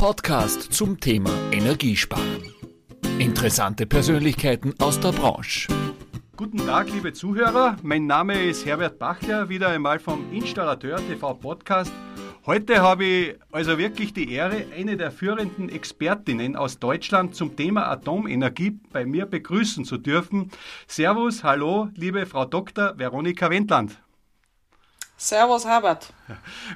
Podcast zum Thema Energiesparen. Interessante Persönlichkeiten aus der Branche. Guten Tag, liebe Zuhörer. Mein Name ist Herbert Bachler, wieder einmal vom Installateur TV Podcast. Heute habe ich also wirklich die Ehre, eine der führenden Expertinnen aus Deutschland zum Thema Atomenergie bei mir begrüßen zu dürfen. Servus, hallo, liebe Frau Dr. Veronika Wendland. Servus, Herbert.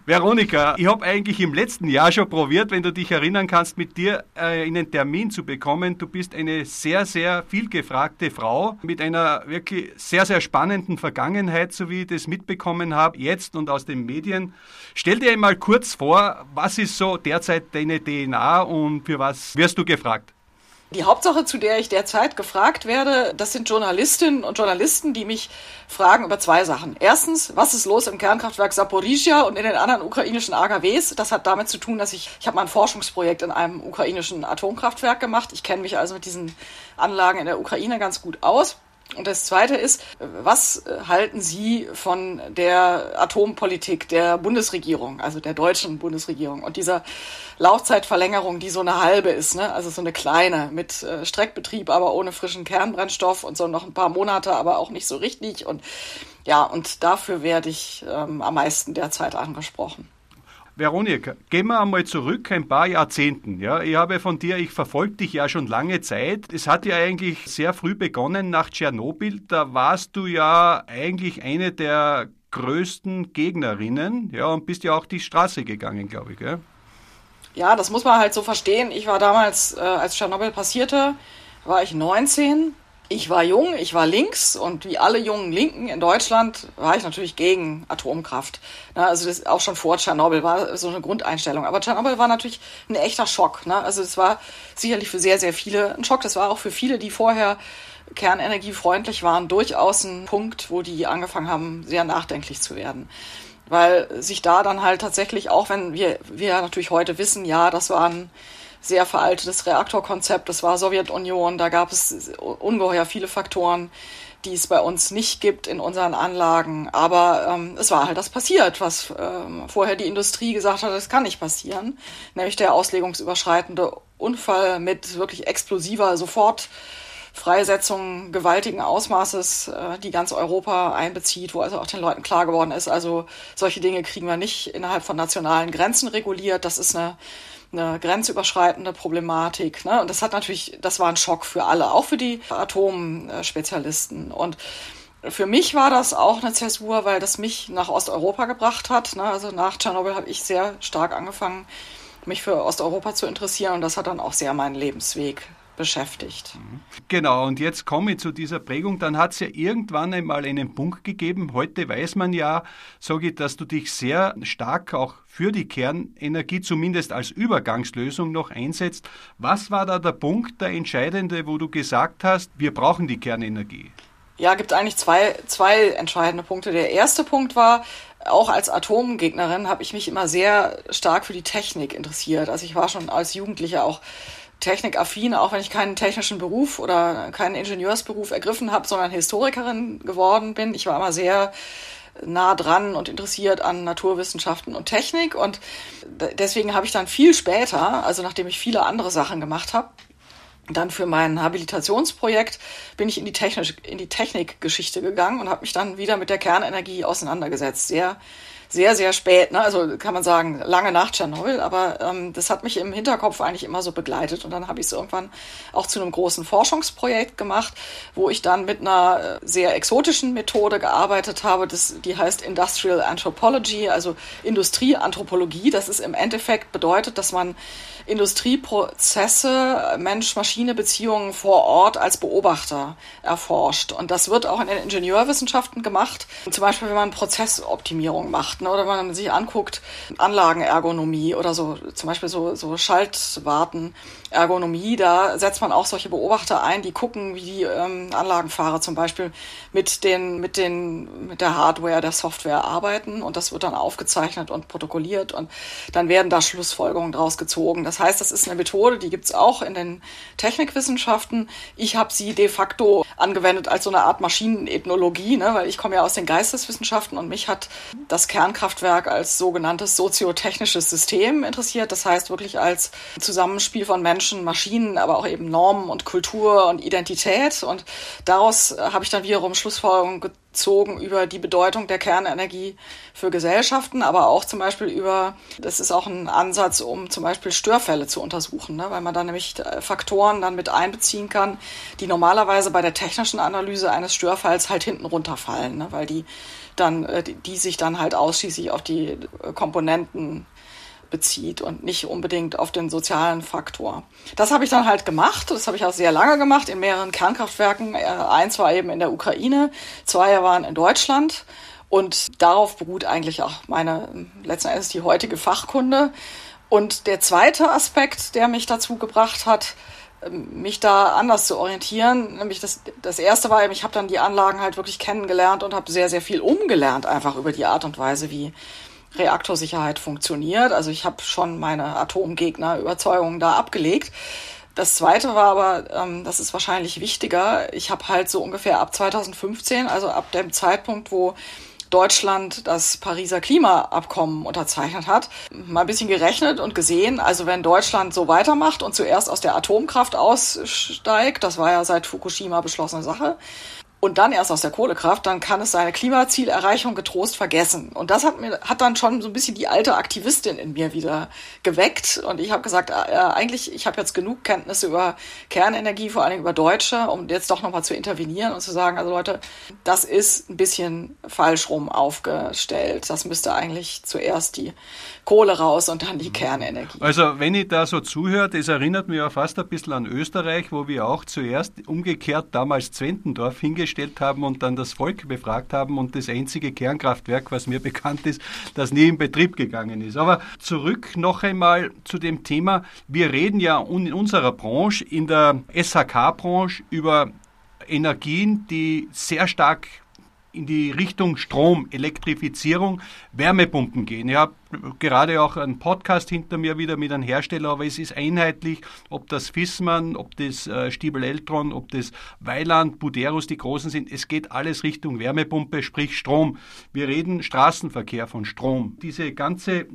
Veronika, ich habe eigentlich im letzten Jahr schon probiert, wenn du dich erinnern kannst, mit dir äh, einen Termin zu bekommen. Du bist eine sehr, sehr vielgefragte Frau mit einer wirklich sehr, sehr spannenden Vergangenheit, so wie ich das mitbekommen habe, jetzt und aus den Medien. Stell dir einmal kurz vor, was ist so derzeit deine DNA und für was wirst du gefragt? Die Hauptsache, zu der ich derzeit gefragt werde, das sind Journalistinnen und Journalisten, die mich fragen über zwei Sachen. Erstens, was ist los im Kernkraftwerk Saporizhia und in den anderen ukrainischen AKWs? Das hat damit zu tun, dass ich, ich habe mal ein Forschungsprojekt in einem ukrainischen Atomkraftwerk gemacht. Ich kenne mich also mit diesen Anlagen in der Ukraine ganz gut aus. Und das Zweite ist, was halten Sie von der Atompolitik der Bundesregierung, also der deutschen Bundesregierung und dieser Laufzeitverlängerung, die so eine halbe ist, ne? also so eine kleine mit äh, Streckbetrieb, aber ohne frischen Kernbrennstoff und so noch ein paar Monate, aber auch nicht so richtig. Und ja, und dafür werde ich ähm, am meisten derzeit angesprochen. Veronika, gehen wir einmal zurück ein paar Jahrzehnten. Ja, ich habe von dir, ich verfolge dich ja schon lange Zeit. Es hat ja eigentlich sehr früh begonnen nach Tschernobyl. Da warst du ja eigentlich eine der größten Gegnerinnen, ja, und bist ja auch die Straße gegangen, glaube ich. Gell? Ja, das muss man halt so verstehen. Ich war damals, äh, als Tschernobyl passierte, war ich 19 ich war jung, ich war links und wie alle jungen Linken in Deutschland war ich natürlich gegen Atomkraft. also das auch schon vor Tschernobyl war so eine Grundeinstellung. Aber Tschernobyl war natürlich ein echter Schock. Also es war sicherlich für sehr, sehr viele ein Schock. Das war auch für viele, die vorher kernenergiefreundlich waren, durchaus ein Punkt, wo die angefangen haben, sehr nachdenklich zu werden. Weil sich da dann halt tatsächlich, auch wenn wir, wir natürlich heute wissen, ja, das waren sehr veraltetes Reaktorkonzept. Das war Sowjetunion. Da gab es ungeheuer viele Faktoren, die es bei uns nicht gibt in unseren Anlagen. Aber ähm, es war halt das passiert, was ähm, vorher die Industrie gesagt hat, das kann nicht passieren. Nämlich der auslegungsüberschreitende Unfall mit wirklich explosiver Sofort Freisetzung gewaltigen Ausmaßes, äh, die ganz Europa einbezieht, wo also auch den Leuten klar geworden ist, also solche Dinge kriegen wir nicht innerhalb von nationalen Grenzen reguliert. Das ist eine eine grenzüberschreitende Problematik. Ne? Und das hat natürlich, das war ein Schock für alle, auch für die Atomspezialisten. Und für mich war das auch eine Zäsur, weil das mich nach Osteuropa gebracht hat. Ne? Also nach Tschernobyl habe ich sehr stark angefangen, mich für Osteuropa zu interessieren und das hat dann auch sehr meinen Lebensweg beschäftigt. Genau, und jetzt komme ich zu dieser Prägung. Dann hat es ja irgendwann einmal einen Punkt gegeben. Heute weiß man ja, sage ich, dass du dich sehr stark auch für die Kernenergie zumindest als Übergangslösung noch einsetzt. Was war da der Punkt, der entscheidende, wo du gesagt hast, wir brauchen die Kernenergie? Ja, gibt eigentlich zwei, zwei entscheidende Punkte. Der erste Punkt war, auch als Atomgegnerin habe ich mich immer sehr stark für die Technik interessiert. Also ich war schon als Jugendliche auch technikaffin, auch wenn ich keinen technischen Beruf oder keinen Ingenieursberuf ergriffen habe, sondern Historikerin geworden bin. Ich war immer sehr nah dran und interessiert an Naturwissenschaften und Technik und deswegen habe ich dann viel später, also nachdem ich viele andere Sachen gemacht habe, dann für mein Habilitationsprojekt bin ich in die, Technisch, in die Technikgeschichte gegangen und habe mich dann wieder mit der Kernenergie auseinandergesetzt. Sehr sehr, sehr spät, ne? also kann man sagen, lange nach Tschernobyl, aber ähm, das hat mich im Hinterkopf eigentlich immer so begleitet und dann habe ich es irgendwann auch zu einem großen Forschungsprojekt gemacht, wo ich dann mit einer äh, sehr exotischen Methode gearbeitet habe, das, die heißt Industrial Anthropology, also Industrieanthropologie. Das ist im Endeffekt bedeutet, dass man Industrieprozesse, Mensch-Maschine-Beziehungen vor Ort als Beobachter erforscht. Und das wird auch in den Ingenieurwissenschaften gemacht. Zum Beispiel, wenn man Prozessoptimierung macht ne, oder wenn man sich anguckt, Anlagenergonomie oder so, zum Beispiel so, so Schaltwartenergonomie, da setzt man auch solche Beobachter ein, die gucken, wie die ähm, Anlagenfahrer zum Beispiel mit, den, mit, den, mit der Hardware, der Software arbeiten. Und das wird dann aufgezeichnet und protokolliert. Und dann werden da Schlussfolgerungen draus gezogen. Das heißt, das ist eine Methode, die gibt's auch in den Technikwissenschaften. Ich habe sie de facto angewendet als so eine Art Maschinenethnologie, ne? weil ich komme ja aus den Geisteswissenschaften und mich hat das Kernkraftwerk als sogenanntes soziotechnisches System interessiert. Das heißt wirklich als Zusammenspiel von Menschen, Maschinen, aber auch eben Normen und Kultur und Identität. Und daraus habe ich dann wiederum Schlussfolgerungen gezogen über die Bedeutung der Kernenergie für Gesellschaften, aber auch zum Beispiel über, das ist auch ein Ansatz, um zum Beispiel Störfälle zu untersuchen, ne? weil man dann nämlich äh, Faktoren dann mit einbeziehen kann, die normalerweise bei der technischen Analyse eines Störfalls halt hinten runterfallen, ne? weil die dann, äh, die sich dann halt ausschließlich auf die äh, Komponenten bezieht und nicht unbedingt auf den sozialen Faktor. Das habe ich dann halt gemacht. Das habe ich auch sehr lange gemacht in mehreren Kernkraftwerken. Eins war eben in der Ukraine, zwei waren in Deutschland. Und darauf beruht eigentlich auch meine, letzten Endes die heutige Fachkunde. Und der zweite Aspekt, der mich dazu gebracht hat, mich da anders zu orientieren. Nämlich das, das erste war eben, ich habe dann die Anlagen halt wirklich kennengelernt und habe sehr, sehr viel umgelernt, einfach über die Art und Weise, wie Reaktorsicherheit funktioniert. Also ich habe schon meine Atomgegner-Überzeugungen da abgelegt. Das zweite war aber, ähm, das ist wahrscheinlich wichtiger, ich habe halt so ungefähr ab 2015, also ab dem Zeitpunkt, wo Deutschland das Pariser Klimaabkommen unterzeichnet hat, mal ein bisschen gerechnet und gesehen, also wenn Deutschland so weitermacht und zuerst aus der Atomkraft aussteigt, das war ja seit Fukushima beschlossene Sache, und dann erst aus der Kohlekraft, dann kann es seine Klimazielerreichung getrost vergessen. Und das hat mir hat dann schon so ein bisschen die alte Aktivistin in mir wieder geweckt. Und ich habe gesagt, äh, eigentlich, ich habe jetzt genug Kenntnisse über Kernenergie, vor allen Dingen über Deutsche, um jetzt doch nochmal zu intervenieren und zu sagen, also Leute, das ist ein bisschen falsch rum aufgestellt. Das müsste eigentlich zuerst die Kohle raus und dann die Kernenergie. Also wenn ich da so zuhöre, das erinnert mich ja fast ein bisschen an Österreich, wo wir auch zuerst umgekehrt damals Zwentendorf hingestellt haben und dann das Volk befragt haben und das einzige Kernkraftwerk, was mir bekannt ist, das nie in Betrieb gegangen ist. Aber zurück noch einmal zu dem Thema. Wir reden ja in unserer Branche, in der SHK-Branche über Energien, die sehr stark in die Richtung Strom, Elektrifizierung, Wärmepumpen gehen. Ich habe gerade auch einen Podcast hinter mir wieder mit einem Hersteller, aber es ist einheitlich, ob das Fissmann, ob das äh, Stiebel Eltron, ob das Weiland, Buderus die großen sind. Es geht alles Richtung Wärmepumpe, sprich Strom. Wir reden Straßenverkehr von Strom. Diese ganze,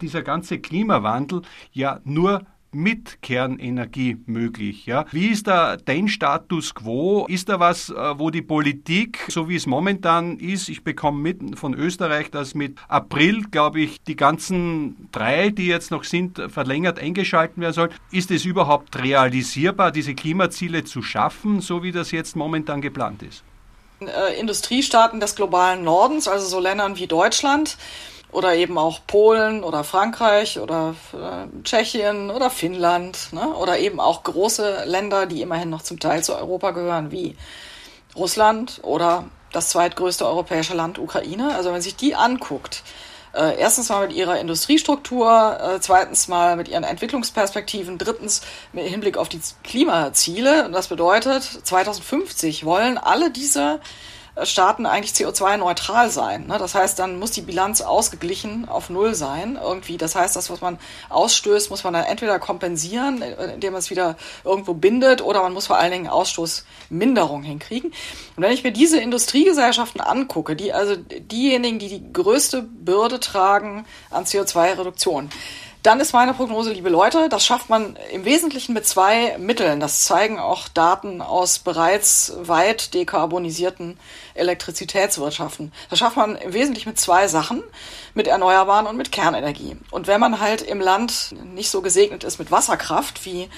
dieser ganze Klimawandel ja nur mit Kernenergie möglich. Ja? Wie ist da dein Status quo? Ist da was, äh, wo die Politik, so wie es momentan ist, ich bekomme mit von Österreich, dass mit April, glaube ich, die ganzen drei, die jetzt noch sind, verlängert eingeschalten werden sollen. Ist es überhaupt realisierbar, diese Klimaziele zu schaffen, so wie das jetzt momentan geplant ist? Äh, Industriestaaten des globalen Nordens, also so Ländern wie Deutschland, oder eben auch Polen oder Frankreich oder äh, Tschechien oder Finnland ne? oder eben auch große Länder, die immerhin noch zum Teil zu Europa gehören, wie Russland oder das zweitgrößte europäische Land Ukraine. Also wenn man sich die anguckt, äh, erstens mal mit ihrer Industriestruktur, äh, zweitens mal mit ihren Entwicklungsperspektiven, drittens mit Hinblick auf die Klimaziele. Und das bedeutet, 2050 wollen alle diese Staaten eigentlich CO2-neutral sein. Ne? Das heißt, dann muss die Bilanz ausgeglichen auf Null sein irgendwie. Das heißt, das, was man ausstößt, muss man dann entweder kompensieren, indem man es wieder irgendwo bindet, oder man muss vor allen Dingen Ausstoßminderung hinkriegen. Und wenn ich mir diese Industriegesellschaften angucke, die also diejenigen, die die größte Bürde tragen an CO2-Reduktion, dann ist meine Prognose, liebe Leute, das schafft man im Wesentlichen mit zwei Mitteln. Das zeigen auch Daten aus bereits weit dekarbonisierten Elektrizitätswirtschaften. Das schafft man im Wesentlichen mit zwei Sachen, mit Erneuerbaren und mit Kernenergie. Und wenn man halt im Land nicht so gesegnet ist mit Wasserkraft wie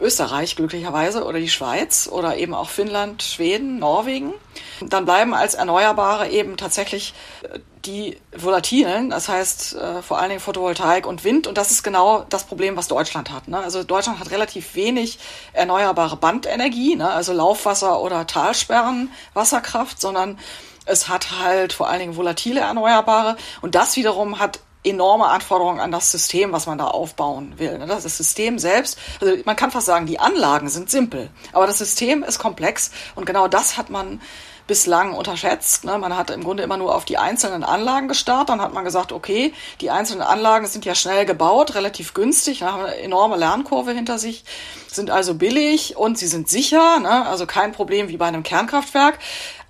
Österreich glücklicherweise oder die Schweiz oder eben auch Finnland, Schweden, Norwegen, dann bleiben als Erneuerbare eben tatsächlich äh, die volatilen, das heißt äh, vor allen Dingen Photovoltaik und Wind. Und das ist genau das Problem, was Deutschland hat. Ne? Also Deutschland hat relativ wenig erneuerbare Bandenergie, ne? also Laufwasser oder Talsperren, Wasserkraft, sondern es hat halt vor allen Dingen volatile Erneuerbare. Und das wiederum hat enorme Anforderungen an das System, was man da aufbauen will. Ne? Das System selbst, also man kann fast sagen, die Anlagen sind simpel, aber das System ist komplex und genau das hat man bislang unterschätzt. Ne? Man hat im Grunde immer nur auf die einzelnen Anlagen gestarrt. Dann hat man gesagt, okay, die einzelnen Anlagen sind ja schnell gebaut, relativ günstig, haben eine enorme Lernkurve hinter sich, sind also billig und sie sind sicher, ne? also kein Problem wie bei einem Kernkraftwerk.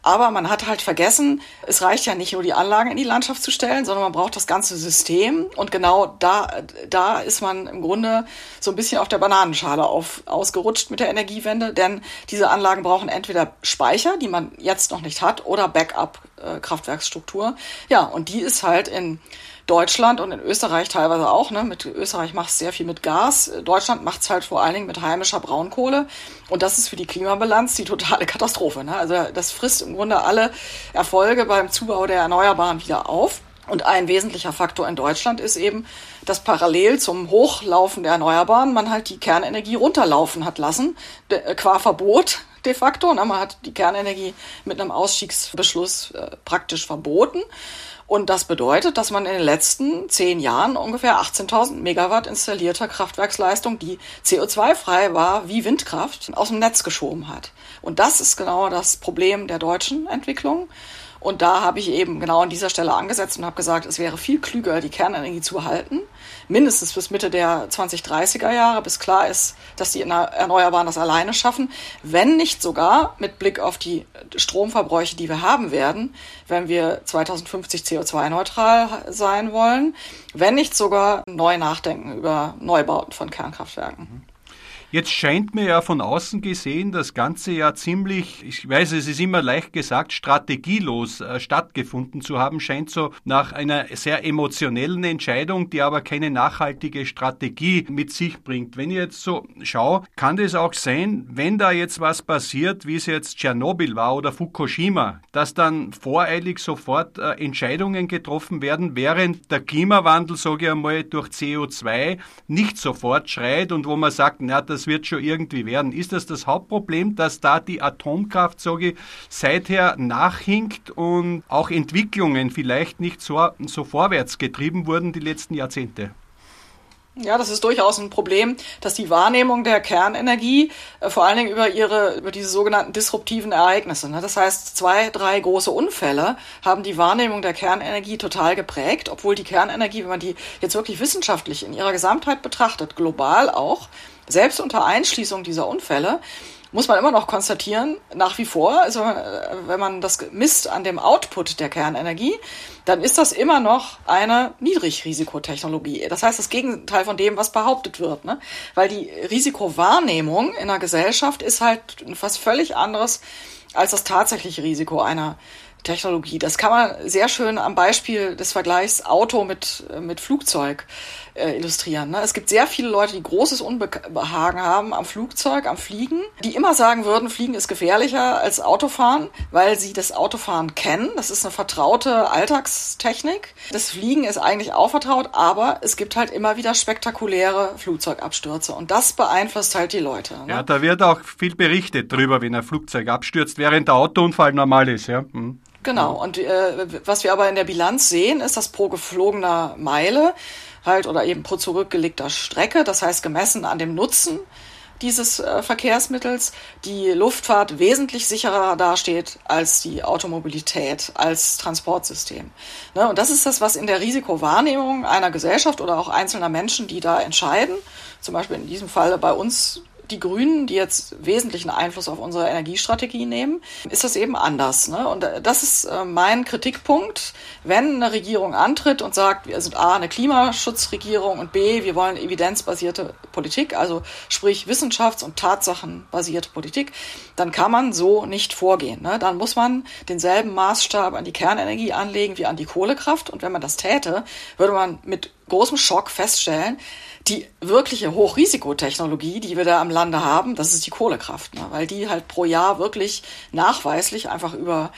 Aber man hat halt vergessen, es reicht ja nicht nur die Anlagen in die Landschaft zu stellen, sondern man braucht das ganze System. Und genau da, da ist man im Grunde so ein bisschen auf der Bananenschale auf, ausgerutscht mit der Energiewende. Denn diese Anlagen brauchen entweder Speicher, die man jetzt noch nicht hat, oder Backup-Kraftwerksstruktur. Ja, und die ist halt in Deutschland und in Österreich teilweise auch. Ne? Mit Österreich macht es sehr viel mit Gas. Deutschland macht es halt vor allen Dingen mit heimischer Braunkohle. Und das ist für die Klimabilanz die totale Katastrophe. Ne? Also das frisst im Grunde alle Erfolge beim Zubau der Erneuerbaren wieder auf. Und ein wesentlicher Faktor in Deutschland ist eben, dass parallel zum Hochlaufen der Erneuerbaren man halt die Kernenergie runterlaufen hat lassen, äh, qua Verbot de facto. Ne? Man hat die Kernenergie mit einem Ausstiegsbeschluss äh, praktisch verboten. Und das bedeutet, dass man in den letzten zehn Jahren ungefähr 18.000 Megawatt installierter Kraftwerksleistung, die CO2-frei war wie Windkraft, aus dem Netz geschoben hat. Und das ist genau das Problem der deutschen Entwicklung. Und da habe ich eben genau an dieser Stelle angesetzt und habe gesagt, es wäre viel klüger, die Kernenergie zu behalten, mindestens bis Mitte der 2030er Jahre, bis klar ist, dass die Erneuerbaren das alleine schaffen, wenn nicht sogar mit Blick auf die Stromverbräuche, die wir haben werden, wenn wir 2050 CO2-neutral sein wollen, wenn nicht sogar neu nachdenken über Neubauten von Kernkraftwerken. Mhm. Jetzt scheint mir ja von außen gesehen das Ganze ja ziemlich, ich weiß, es ist immer leicht gesagt, strategielos äh, stattgefunden zu haben, scheint so nach einer sehr emotionellen Entscheidung, die aber keine nachhaltige Strategie mit sich bringt. Wenn ich jetzt so schaue, kann das auch sein, wenn da jetzt was passiert, wie es jetzt Tschernobyl war oder Fukushima, dass dann voreilig sofort äh, Entscheidungen getroffen werden, während der Klimawandel, sage ich einmal, durch CO2 nicht sofort schreit und wo man sagt, na, das das wird schon irgendwie werden. Ist das das Hauptproblem, dass da die Atomkraft, sage ich, seither nachhinkt und auch Entwicklungen vielleicht nicht so, so vorwärts getrieben wurden die letzten Jahrzehnte? Ja, das ist durchaus ein Problem, dass die Wahrnehmung der Kernenergie äh, vor allen Dingen über ihre, über diese sogenannten disruptiven Ereignisse. Ne? Das heißt, zwei, drei große Unfälle haben die Wahrnehmung der Kernenergie total geprägt, obwohl die Kernenergie, wenn man die jetzt wirklich wissenschaftlich in ihrer Gesamtheit betrachtet, global auch, selbst unter Einschließung dieser Unfälle muss man immer noch konstatieren, nach wie vor, also äh, wenn man das misst an dem Output der Kernenergie, dann ist das immer noch eine Niedrigrisikotechnologie. Das heißt, das Gegenteil von dem, was behauptet wird. Ne? Weil die Risikowahrnehmung in der Gesellschaft ist halt was völlig anderes als das tatsächliche Risiko einer Technologie. Das kann man sehr schön am Beispiel des Vergleichs Auto mit, mit Flugzeug äh, illustrieren. Ne? Es gibt sehr viele Leute, die großes Unbehagen haben am Flugzeug, am Fliegen, die immer sagen würden, Fliegen ist gefährlicher als Autofahren, weil sie das Autofahren kennen. Das ist eine vertraute Alltagstechnik. Das Fliegen ist eigentlich auch vertraut, aber es gibt halt immer wieder spektakuläre Flugzeugabstürze und das beeinflusst halt die Leute. Ne? Ja, da wird auch viel berichtet drüber, wenn ein Flugzeug abstürzt, während der Autounfall normal ist. Ja. Hm. Genau, und äh, was wir aber in der Bilanz sehen, ist, dass pro geflogener Meile halt oder eben pro zurückgelegter Strecke, das heißt gemessen an dem Nutzen dieses äh, Verkehrsmittels, die Luftfahrt wesentlich sicherer dasteht als die Automobilität, als Transportsystem. Ne? Und das ist das, was in der Risikowahrnehmung einer Gesellschaft oder auch einzelner Menschen, die da entscheiden, zum Beispiel in diesem Fall bei uns die Grünen, die jetzt wesentlichen Einfluss auf unsere Energiestrategie nehmen, ist das eben anders. Ne? Und das ist äh, mein Kritikpunkt, wenn eine Regierung antritt und sagt, wir sind A, eine Klimaschutzregierung und B, wir wollen evidenzbasierte Politik, also sprich wissenschafts- und tatsachenbasierte Politik, dann kann man so nicht vorgehen. Ne? Dann muss man denselben Maßstab an die Kernenergie anlegen wie an die Kohlekraft. Und wenn man das täte, würde man mit großem Schock feststellen, die wirkliche Hochrisikotechnologie, die wir da am Lande haben, das ist die Kohlekraft, ne? weil die halt pro Jahr wirklich nachweislich einfach über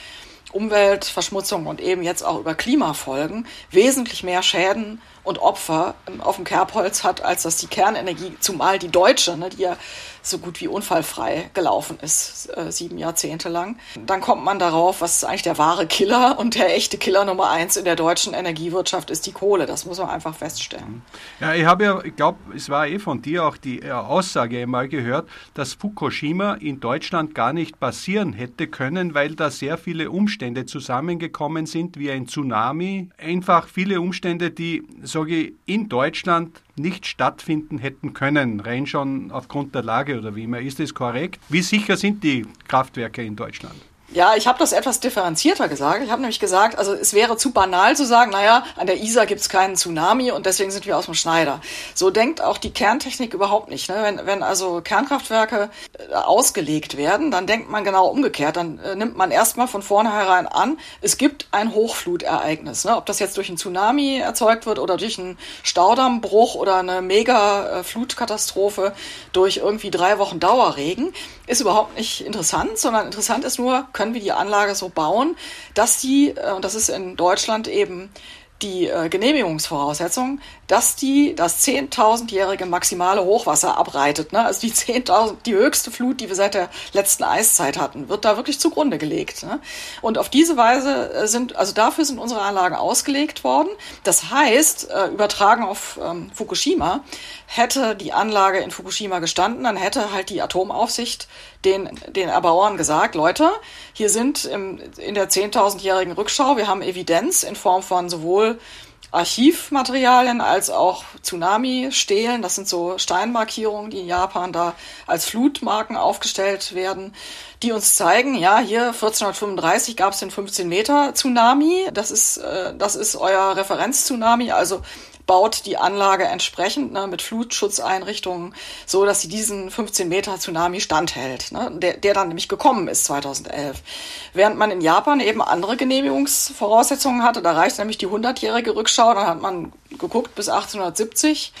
Umweltverschmutzung und eben jetzt auch über Klimafolgen wesentlich mehr Schäden und Opfer ähm, auf dem Kerbholz hat, als dass die Kernenergie, zumal die deutsche, ne, die ja so gut wie unfallfrei gelaufen ist, äh, sieben Jahrzehnte lang. Dann kommt man darauf, was eigentlich der wahre Killer und der echte Killer Nummer eins in der deutschen Energiewirtschaft ist die Kohle. Das muss man einfach feststellen. Ja, ich habe ja, ich glaube, es war eh von dir auch die äh, Aussage einmal gehört, dass Fukushima in Deutschland gar nicht passieren hätte können, weil da sehr viele Umstände zusammengekommen sind, wie ein Tsunami. Einfach viele Umstände, die, sage ich, in Deutschland nicht stattfinden hätten können, rein schon aufgrund der Lage oder wie immer. Ist das korrekt? Wie sicher sind die Kraftwerke in Deutschland? Ja, ich habe das etwas differenzierter gesagt. Ich habe nämlich gesagt, also es wäre zu banal zu sagen, naja, an der Isar gibt es keinen Tsunami und deswegen sind wir aus dem Schneider. So denkt auch die Kerntechnik überhaupt nicht. Ne? Wenn, wenn also Kernkraftwerke äh, ausgelegt werden, dann denkt man genau umgekehrt. Dann äh, nimmt man erstmal von vornherein an, es gibt ein Hochflutereignis. Ne? Ob das jetzt durch einen Tsunami erzeugt wird oder durch einen Staudammbruch oder eine Mega-Flutkatastrophe durch irgendwie drei Wochen Dauerregen, ist überhaupt nicht interessant, sondern interessant ist nur, können wir die Anlage so bauen, dass die, äh, und das ist in Deutschland eben die äh, Genehmigungsvoraussetzung, dass die das 10.000-jährige maximale Hochwasser abreitet. Ne? Also die 10.000, die höchste Flut, die wir seit der letzten Eiszeit hatten, wird da wirklich zugrunde gelegt. Ne? Und auf diese Weise äh, sind, also dafür sind unsere Anlagen ausgelegt worden. Das heißt, äh, übertragen auf ähm, Fukushima, hätte die Anlage in Fukushima gestanden, dann hätte halt die Atomaufsicht den, den Erbauern gesagt, Leute, hier sind im, in der 10.000-jährigen Rückschau, wir haben Evidenz in Form von sowohl Archivmaterialien als auch Tsunami-Stelen. Das sind so Steinmarkierungen, die in Japan da als Flutmarken aufgestellt werden, die uns zeigen, ja, hier 1435 gab es den 15 Meter Tsunami. Das ist, äh, das ist euer Referenz-Tsunami. Also baut die Anlage entsprechend ne, mit Flutschutzeinrichtungen so, dass sie diesen 15 Meter Tsunami standhält, ne, der, der dann nämlich gekommen ist 2011. Während man in Japan eben andere Genehmigungsvoraussetzungen hatte, da reicht nämlich die 100-jährige Rückschau, dann hat man geguckt bis 1870,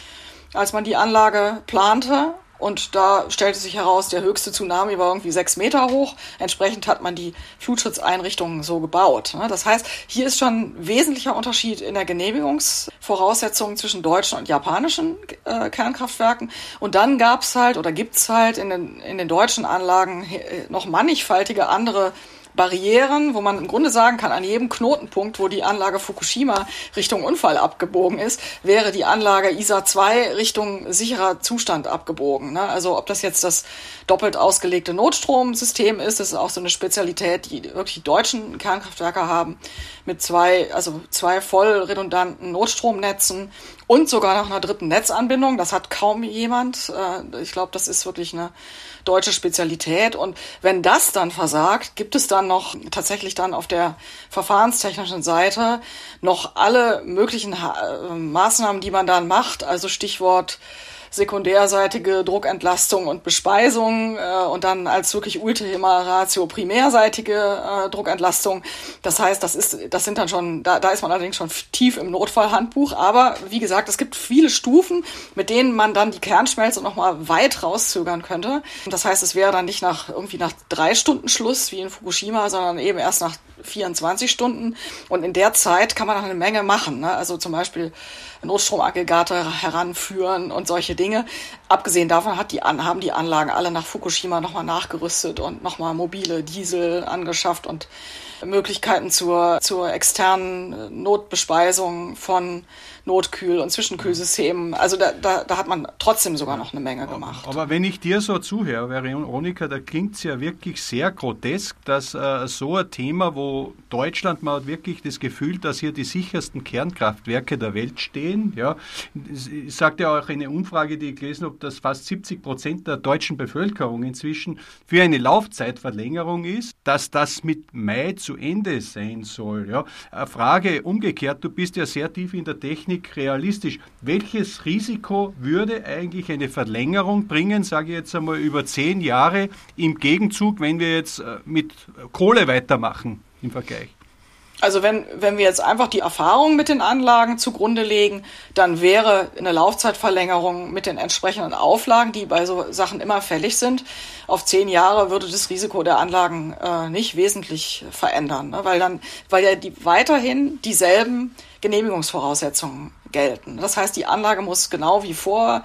als man die Anlage plante und da stellte sich heraus, der höchste Tsunami war irgendwie sechs Meter hoch. Entsprechend hat man die Flutschutzeinrichtungen so gebaut. Ne? Das heißt, hier ist schon ein wesentlicher Unterschied in der Genehmigungsvoraussetzungen zwischen deutschen und japanischen äh, Kernkraftwerken. Und dann gab es halt oder gibt es halt in den, in den deutschen Anlagen äh, noch mannigfaltige andere Barrieren, wo man im Grunde sagen kann, an jedem Knotenpunkt, wo die Anlage Fukushima Richtung Unfall abgebogen ist, wäre die Anlage ISA 2 Richtung sicherer Zustand abgebogen. Ne? Also ob das jetzt das doppelt ausgelegte Notstromsystem ist, das ist auch so eine Spezialität, die wirklich die deutschen Kernkraftwerke haben, mit zwei, also zwei voll redundanten Notstromnetzen und sogar noch einer dritten Netzanbindung. Das hat kaum jemand. Äh, ich glaube, das ist wirklich eine deutsche Spezialität. Und wenn das dann versagt, gibt es dann noch tatsächlich dann auf der verfahrenstechnischen Seite noch alle möglichen äh, Maßnahmen, die man dann macht. Also Stichwort sekundärseitige Druckentlastung und Bespeisung äh, und dann als wirklich Ultima Ratio primärseitige äh, Druckentlastung. Das heißt, das ist, das sind dann schon, da, da ist man allerdings schon tief im Notfallhandbuch. Aber wie gesagt, es gibt viele Stufen, mit denen man dann die Kernschmelze nochmal weit rauszögern könnte. Das heißt, es wäre dann nicht nach irgendwie nach drei Stunden Schluss wie in Fukushima, sondern eben erst nach 24 Stunden. Und in der Zeit kann man dann eine Menge machen. Ne? Also zum Beispiel Notstromaggregate heranführen und solche Dinge. Abgesehen davon hat die, haben die Anlagen alle nach Fukushima nochmal nachgerüstet und nochmal mobile Diesel angeschafft und Möglichkeiten zur, zur externen Notbespeisung von Notkühl- und Zwischenkühlsystemen. Also da, da, da hat man trotzdem sogar noch eine Menge gemacht. Aber wenn ich dir so zuhöre, Veronika, da klingt es ja wirklich sehr grotesk, dass äh, so ein Thema, wo Deutschland, hat wirklich das Gefühl, dass hier die sichersten Kernkraftwerke der Welt stehen. Ja. Ich sagte ja auch eine Umfrage, die ich gelesen habe, dass fast 70 Prozent der deutschen Bevölkerung inzwischen für eine Laufzeitverlängerung ist, dass das mit Mai zu Ende sein soll. Ja. Eine Frage umgekehrt, du bist ja sehr tief in der Technik realistisch. Welches Risiko würde eigentlich eine Verlängerung bringen, sage ich jetzt einmal über zehn Jahre, im Gegenzug, wenn wir jetzt äh, mit Kohle weitermachen im Vergleich? Also wenn, wenn wir jetzt einfach die Erfahrung mit den Anlagen zugrunde legen, dann wäre eine Laufzeitverlängerung mit den entsprechenden Auflagen, die bei so Sachen immer fällig sind, auf zehn Jahre würde das Risiko der Anlagen äh, nicht wesentlich verändern, ne? weil dann, weil ja die weiterhin dieselben Genehmigungsvoraussetzungen gelten. Das heißt, die Anlage muss genau wie vor,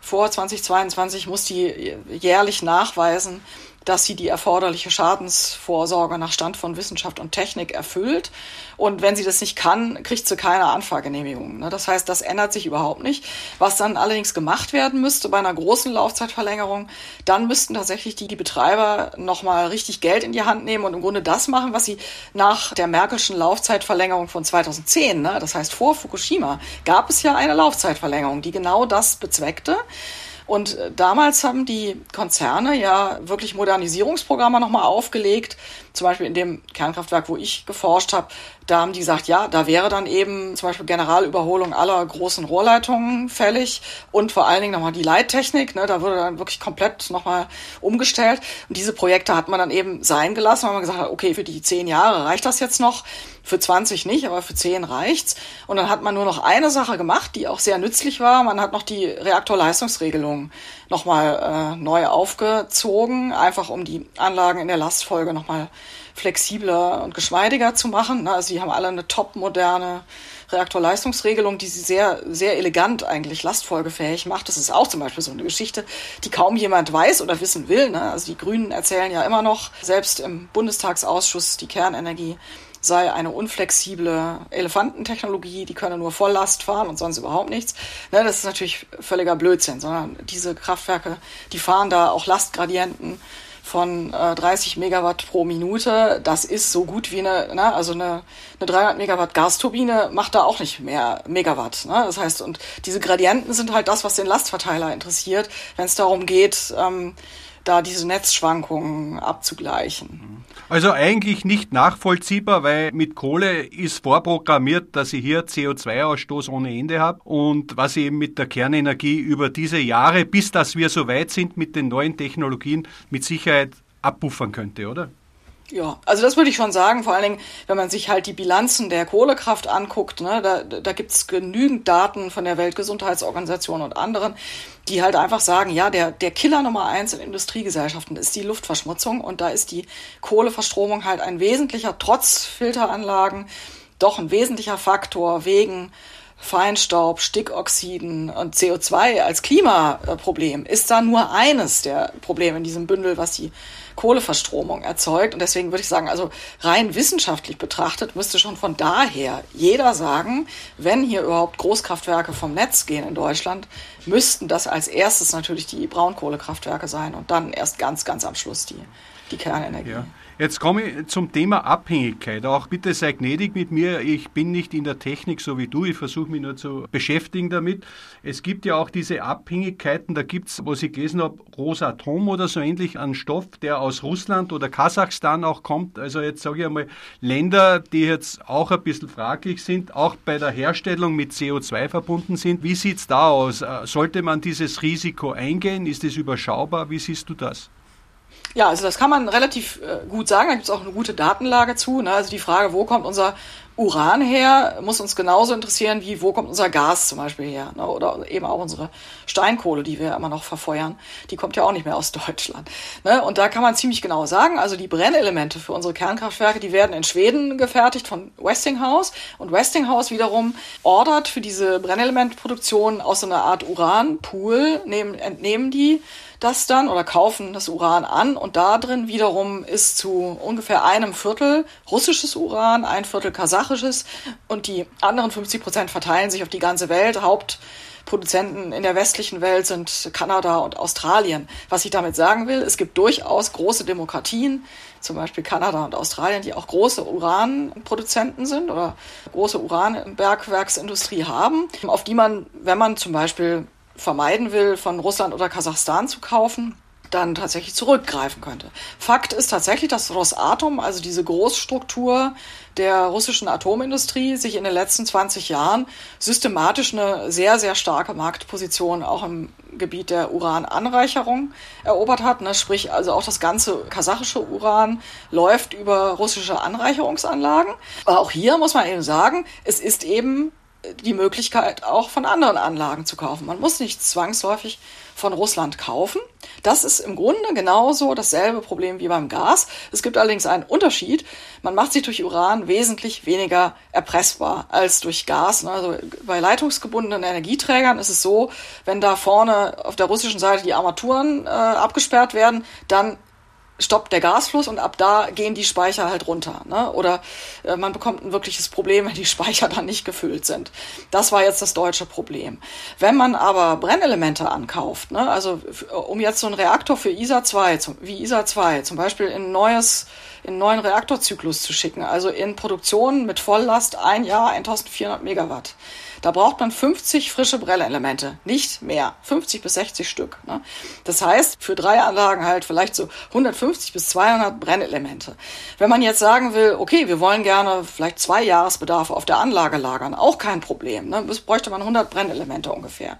vor 2022 muss die jährlich nachweisen, dass sie die erforderliche Schadensvorsorge nach Stand von Wissenschaft und Technik erfüllt. Und wenn sie das nicht kann, kriegt sie keine Anfahrgenehmigung. Ne? Das heißt, das ändert sich überhaupt nicht. Was dann allerdings gemacht werden müsste bei einer großen Laufzeitverlängerung, dann müssten tatsächlich die, die Betreiber nochmal richtig Geld in die Hand nehmen und im Grunde das machen, was sie nach der Merkelschen Laufzeitverlängerung von 2010, ne? das heißt vor Fukushima, gab es ja eine Laufzeitverlängerung, die genau das bezweckte. Und äh, damals haben die Konzerne ja wirklich Modernisierungsprogramme nochmal aufgelegt. Zum Beispiel in dem Kernkraftwerk, wo ich geforscht habe, da haben die gesagt, ja, da wäre dann eben zum Beispiel Generalüberholung aller großen Rohrleitungen fällig und vor allen Dingen nochmal die Leittechnik. Ne, da wurde dann wirklich komplett nochmal umgestellt. Und diese Projekte hat man dann eben sein gelassen, weil man gesagt hat, okay, für die zehn Jahre reicht das jetzt noch. Für 20 nicht, aber für 10 reicht's. Und dann hat man nur noch eine Sache gemacht, die auch sehr nützlich war. Man hat noch die Reaktorleistungsregelung nochmal äh, neu aufgezogen, einfach um die Anlagen in der Lastfolge nochmal flexibler und geschmeidiger zu machen. Also die haben alle eine top moderne Reaktorleistungsregelung, die sie sehr, sehr elegant eigentlich lastfolgefähig macht. Das ist auch zum Beispiel so eine Geschichte, die kaum jemand weiß oder wissen will. Ne? Also die Grünen erzählen ja immer noch, selbst im Bundestagsausschuss, die Kernenergie sei eine unflexible Elefantentechnologie, die könne nur Volllast fahren und sonst überhaupt nichts. Ne, das ist natürlich völliger Blödsinn, sondern diese Kraftwerke, die fahren da auch Lastgradienten von äh, 30 Megawatt pro Minute. Das ist so gut wie eine, ne, also eine, eine 300 Megawatt Gasturbine macht da auch nicht mehr Megawatt. Ne? Das heißt, und diese Gradienten sind halt das, was den Lastverteiler interessiert, wenn es darum geht, ähm, da diese Netzschwankungen abzugleichen. Also eigentlich nicht nachvollziehbar, weil mit Kohle ist vorprogrammiert, dass ich hier CO2-Ausstoß ohne Ende habe und was ich eben mit der Kernenergie über diese Jahre, bis dass wir so weit sind mit den neuen Technologien, mit Sicherheit abpuffern könnte, oder? Ja, also das würde ich schon sagen, vor allen Dingen, wenn man sich halt die Bilanzen der Kohlekraft anguckt, ne, da, da gibt's genügend Daten von der Weltgesundheitsorganisation und anderen, die halt einfach sagen, ja, der, der Killer Nummer eins in Industriegesellschaften ist die Luftverschmutzung und da ist die Kohleverstromung halt ein wesentlicher, trotz Filteranlagen, doch ein wesentlicher Faktor wegen Feinstaub, Stickoxiden und CO2 als Klimaproblem. Ist da nur eines der Probleme in diesem Bündel, was die Kohleverstromung erzeugt. Und deswegen würde ich sagen, also rein wissenschaftlich betrachtet müsste schon von daher jeder sagen, wenn hier überhaupt Großkraftwerke vom Netz gehen in Deutschland, müssten das als erstes natürlich die Braunkohlekraftwerke sein und dann erst ganz, ganz am Schluss die, die Kernenergie. Ja. Jetzt komme ich zum Thema Abhängigkeit. Auch bitte sei gnädig mit mir. Ich bin nicht in der Technik so wie du. Ich versuche mich nur zu beschäftigen damit. Es gibt ja auch diese Abhängigkeiten. Da gibt es, was ich gelesen habe, Rosatom oder so ähnlich an Stoff, der aus Russland oder Kasachstan auch kommt. Also jetzt sage ich einmal Länder, die jetzt auch ein bisschen fraglich sind, auch bei der Herstellung mit CO2 verbunden sind. Wie sieht es da aus? Äh, sollte man dieses Risiko eingehen? Ist es überschaubar? Wie siehst du das? Ja, also das kann man relativ äh, gut sagen. Da gibt es auch eine gute Datenlage zu. Ne? Also die Frage, wo kommt unser Uran her, muss uns genauso interessieren, wie wo kommt unser Gas zum Beispiel her. Ne? Oder eben auch unsere Steinkohle, die wir immer noch verfeuern. Die kommt ja auch nicht mehr aus Deutschland. Ne? Und da kann man ziemlich genau sagen, also die Brennelemente für unsere Kernkraftwerke, die werden in Schweden gefertigt von Westinghouse. Und Westinghouse wiederum ordert für diese Brennelementproduktion aus so einer Art Uranpool, nehmen, entnehmen die das dann oder kaufen das Uran an und da drin wiederum ist zu ungefähr einem Viertel russisches Uran, ein Viertel kasachisches und die anderen 50 Prozent verteilen sich auf die ganze Welt. Hauptproduzenten in der westlichen Welt sind Kanada und Australien. Was ich damit sagen will, es gibt durchaus große Demokratien, zum Beispiel Kanada und Australien, die auch große Uranproduzenten sind oder große Uranbergwerksindustrie haben, auf die man, wenn man zum Beispiel vermeiden will, von Russland oder Kasachstan zu kaufen, dann tatsächlich zurückgreifen könnte. Fakt ist tatsächlich, dass Rosatom, also diese Großstruktur der russischen Atomindustrie, sich in den letzten 20 Jahren systematisch eine sehr, sehr starke Marktposition auch im Gebiet der Urananreicherung erobert hat. Ne? Sprich, also auch das ganze kasachische Uran läuft über russische Anreicherungsanlagen. Aber auch hier muss man eben sagen, es ist eben die Möglichkeit, auch von anderen Anlagen zu kaufen. Man muss nicht zwangsläufig von Russland kaufen. Das ist im Grunde genauso dasselbe Problem wie beim Gas. Es gibt allerdings einen Unterschied. Man macht sich durch Uran wesentlich weniger erpressbar als durch Gas. Also bei leitungsgebundenen Energieträgern ist es so, wenn da vorne auf der russischen Seite die Armaturen äh, abgesperrt werden, dann stoppt der Gasfluss und ab da gehen die Speicher halt runter. Ne? Oder äh, man bekommt ein wirkliches Problem, wenn die Speicher dann nicht gefüllt sind. Das war jetzt das deutsche Problem. Wenn man aber Brennelemente ankauft, ne? also um jetzt so einen Reaktor für ISA 2, wie ISA 2, zum Beispiel in neues in neuen Reaktorzyklus zu schicken, also in Produktion mit Volllast ein Jahr 1400 Megawatt da braucht man 50 frische Brennelemente, nicht mehr. 50 bis 60 Stück. Ne? Das heißt, für drei Anlagen halt vielleicht so 150 bis 200 Brennelemente. Wenn man jetzt sagen will, okay, wir wollen gerne vielleicht zwei Jahresbedarfe auf der Anlage lagern, auch kein Problem. Ne? Das bräuchte man 100 Brennelemente ungefähr.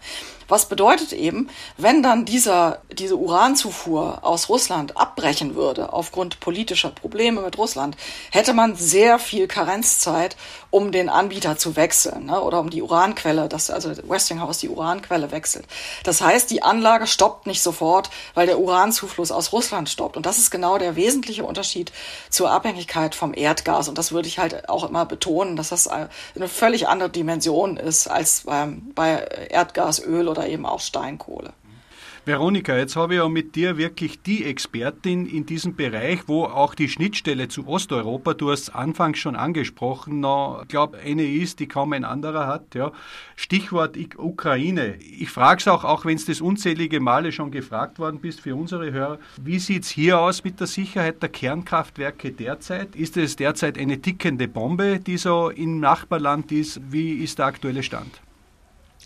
Was bedeutet eben, wenn dann dieser, diese Uranzufuhr aus Russland abbrechen würde, aufgrund politischer Probleme mit Russland, hätte man sehr viel Karenzzeit, um den Anbieter zu wechseln ne? oder um die Uranquelle, dass also Westinghouse die Uranquelle wechselt. Das heißt, die Anlage stoppt nicht sofort, weil der Uranzufluss aus Russland stoppt. Und das ist genau der wesentliche Unterschied zur Abhängigkeit vom Erdgas. Und das würde ich halt auch immer betonen, dass das eine völlig andere Dimension ist als beim, bei Erdgas, Öl oder eben auch Steinkohle. Veronika, jetzt habe ich ja mit dir wirklich die Expertin in diesem Bereich, wo auch die Schnittstelle zu Osteuropa, du hast es anfangs schon angesprochen, ich glaube, eine ist, die kaum ein anderer hat. Ja. Stichwort Ukraine. Ich frage es auch, auch wenn es das unzählige Male schon gefragt worden bist für unsere Hörer, wie sieht es hier aus mit der Sicherheit der Kernkraftwerke derzeit? Ist es derzeit eine tickende Bombe, die so im Nachbarland ist? Wie ist der aktuelle Stand?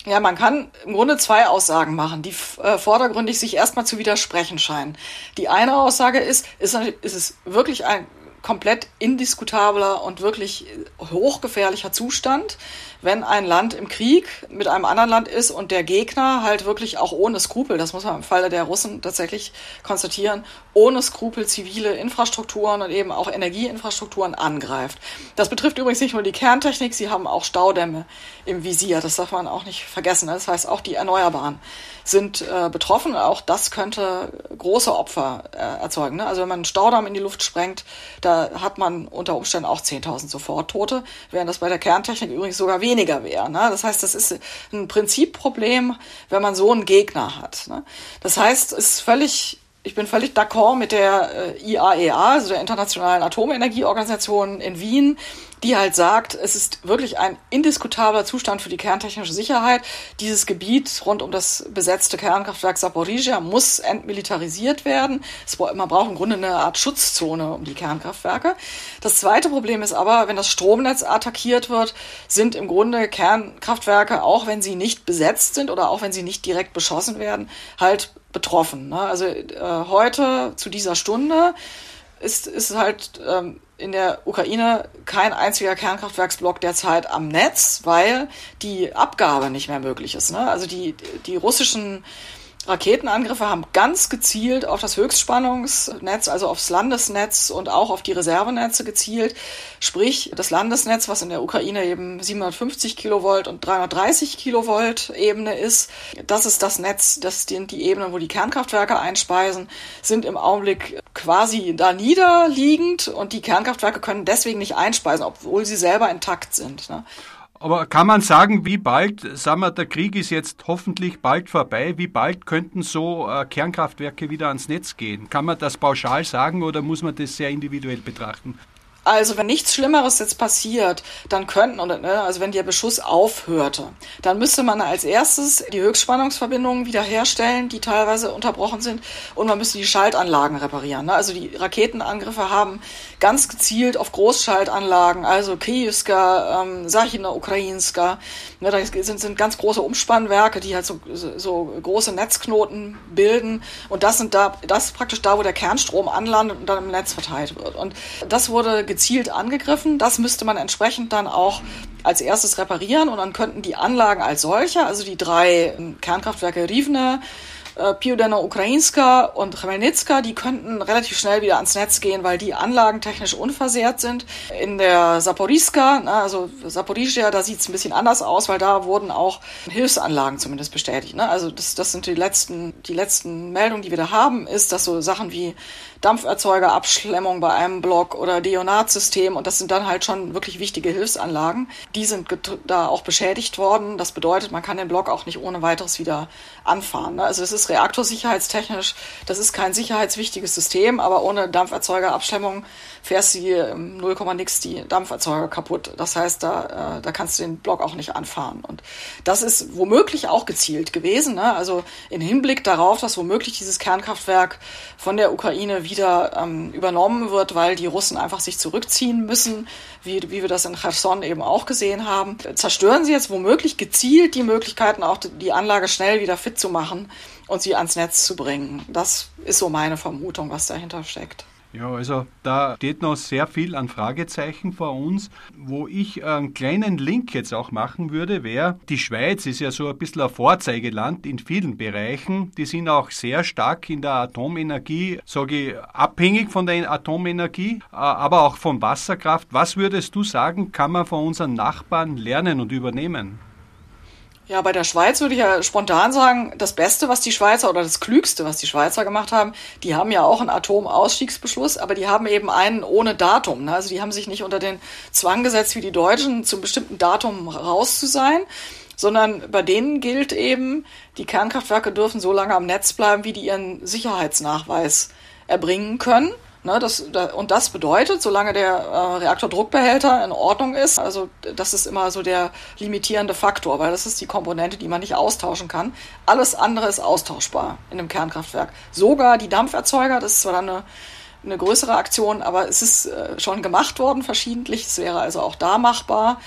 Ja, man kann im Grunde zwei Aussagen machen, die äh, vordergründig sich erstmal zu widersprechen scheinen. Die eine Aussage ist, ist, ist es wirklich ein komplett indiskutabler und wirklich hochgefährlicher Zustand, wenn ein Land im Krieg mit einem anderen Land ist und der Gegner halt wirklich auch ohne Skrupel, das muss man im Falle der Russen tatsächlich konstatieren, ohne Skrupel zivile Infrastrukturen und eben auch Energieinfrastrukturen angreift. Das betrifft übrigens nicht nur die Kerntechnik, sie haben auch Staudämme im Visier, das darf man auch nicht vergessen. Das heißt, auch die Erneuerbaren sind äh, betroffen. Auch das könnte große Opfer äh, erzeugen. Ne? Also wenn man einen Staudamm in die Luft sprengt, da hat man unter Umständen auch 10.000 Soforttote, während das bei der Kerntechnik übrigens sogar weniger wäre. Ne? Das heißt, das ist ein Prinzipproblem, wenn man so einen Gegner hat. Ne? Das heißt, es ist völlig ich bin völlig d'accord mit der äh, IAEA, also der Internationalen Atomenergieorganisation in Wien, die halt sagt, es ist wirklich ein indiskutabler Zustand für die kerntechnische Sicherheit. Dieses Gebiet rund um das besetzte Kernkraftwerk Saporizhia muss entmilitarisiert werden. man braucht im Grunde eine Art Schutzzone um die Kernkraftwerke. Das zweite Problem ist aber, wenn das Stromnetz attackiert wird, sind im Grunde Kernkraftwerke, auch wenn sie nicht besetzt sind oder auch wenn sie nicht direkt beschossen werden, halt betroffen. Ne? Also äh, heute zu dieser Stunde ist, ist halt ähm, in der Ukraine kein einziger Kernkraftwerksblock derzeit am Netz, weil die Abgabe nicht mehr möglich ist. Ne? Also die, die russischen Raketenangriffe haben ganz gezielt auf das Höchstspannungsnetz, also aufs Landesnetz und auch auf die Reservenetze gezielt. Sprich, das Landesnetz, was in der Ukraine eben 750 Kilovolt und 330 Kilovolt Ebene ist, das ist das Netz, das sind die Ebenen, wo die Kernkraftwerke einspeisen, sind im Augenblick quasi da niederliegend und die Kernkraftwerke können deswegen nicht einspeisen, obwohl sie selber intakt sind. Ne? Aber kann man sagen, wie bald, sagen wir, der Krieg ist jetzt hoffentlich bald vorbei, wie bald könnten so äh, Kernkraftwerke wieder ans Netz gehen? Kann man das pauschal sagen oder muss man das sehr individuell betrachten? Also wenn nichts Schlimmeres jetzt passiert, dann könnten, ne, also wenn der Beschuss aufhörte, dann müsste man als erstes die Höchstspannungsverbindungen wiederherstellen, die teilweise unterbrochen sind, und man müsste die Schaltanlagen reparieren. Ne? Also die Raketenangriffe haben ganz gezielt auf Großschaltanlagen, also Kievska, ähm, Sachina Ukrainska, ne, da sind, sind ganz große Umspannwerke, die halt so, so große Netzknoten bilden. Und das sind da, das ist praktisch da, wo der Kernstrom anlandet und dann im Netz verteilt wird. Und das wurde gezielt angegriffen. Das müsste man entsprechend dann auch als erstes reparieren und dann könnten die Anlagen als solche, also die drei Kernkraftwerke Rivne, äh, Piudena Ukrainska und Chmelnitska, die könnten relativ schnell wieder ans Netz gehen, weil die Anlagen technisch unversehrt sind. In der Saporiska, also Saporizhia, da sieht es ein bisschen anders aus, weil da wurden auch Hilfsanlagen zumindest bestätigt. Ne? Also das, das sind die letzten, die letzten Meldungen, die wir da haben, ist, dass so Sachen wie Dampferzeugerabschlemmung bei einem Block oder Deonatsystem und das sind dann halt schon wirklich wichtige Hilfsanlagen. Die sind da auch beschädigt worden. Das bedeutet, man kann den Block auch nicht ohne weiteres wieder anfahren. Ne? Also es ist reaktorsicherheitstechnisch, das ist kein sicherheitswichtiges System, aber ohne Dampferzeugerabschlemmung fährst du hier im 0, nix die Dampferzeuger kaputt. Das heißt, da, äh, da kannst du den Block auch nicht anfahren. Und das ist womöglich auch gezielt gewesen. Ne? Also in Hinblick darauf, dass womöglich dieses Kernkraftwerk von der Ukraine wieder ähm, übernommen wird, weil die Russen einfach sich zurückziehen müssen, wie, wie wir das in Cherson eben auch gesehen haben. Zerstören sie jetzt womöglich gezielt die Möglichkeiten, auch die Anlage schnell wieder fit zu machen und sie ans Netz zu bringen. Das ist so meine Vermutung, was dahinter steckt. Ja, also da steht noch sehr viel an Fragezeichen vor uns. Wo ich einen kleinen Link jetzt auch machen würde, wäre, die Schweiz ist ja so ein bisschen ein Vorzeigeland in vielen Bereichen. Die sind auch sehr stark in der Atomenergie, sage ich, abhängig von der Atomenergie, äh, aber auch von Wasserkraft. Was würdest du sagen, kann man von unseren Nachbarn lernen und übernehmen? Ja, bei der Schweiz würde ich ja spontan sagen, das Beste, was die Schweizer oder das Klügste, was die Schweizer gemacht haben, die haben ja auch einen Atomausstiegsbeschluss, aber die haben eben einen ohne Datum. Ne? Also die haben sich nicht unter den Zwang gesetzt wie die Deutschen, zum bestimmten Datum raus zu sein, sondern bei denen gilt eben, die Kernkraftwerke dürfen so lange am Netz bleiben, wie die ihren Sicherheitsnachweis erbringen können. Ne, das, da, und das bedeutet, solange der äh, Reaktordruckbehälter in Ordnung ist, also das ist immer so der limitierende Faktor, weil das ist die Komponente, die man nicht austauschen kann. Alles andere ist austauschbar in einem Kernkraftwerk. Sogar die Dampferzeuger, das ist zwar dann eine, eine größere Aktion, aber es ist äh, schon gemacht worden verschiedentlich. Es wäre also auch da machbar.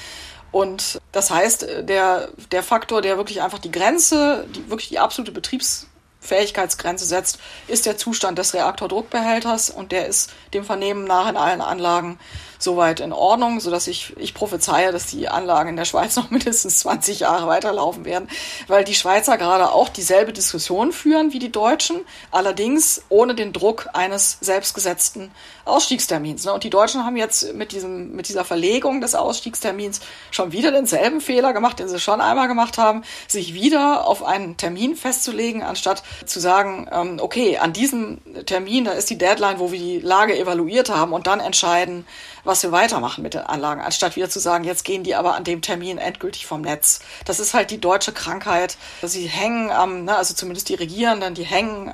Und das heißt, der, der Faktor, der wirklich einfach die Grenze, die, wirklich die absolute Betriebs Fähigkeitsgrenze setzt, ist der Zustand des Reaktordruckbehälters und der ist dem Vernehmen nach in allen Anlagen soweit in Ordnung, sodass ich, ich prophezeie, dass die Anlagen in der Schweiz noch mindestens 20 Jahre weiterlaufen werden, weil die Schweizer gerade auch dieselbe Diskussion führen wie die Deutschen, allerdings ohne den Druck eines selbstgesetzten Ausstiegstermins. Ne? Und die Deutschen haben jetzt mit, diesem, mit dieser Verlegung des Ausstiegstermins schon wieder denselben Fehler gemacht, den sie schon einmal gemacht haben, sich wieder auf einen Termin festzulegen, anstatt zu sagen, ähm, okay, an diesem Termin, da ist die Deadline, wo wir die Lage evaluiert haben und dann entscheiden, was wir weitermachen mit den Anlagen, anstatt wieder zu sagen, jetzt gehen die aber an dem Termin endgültig vom Netz. Das ist halt die deutsche Krankheit. Sie hängen am, ne, also zumindest die Regierenden, die hängen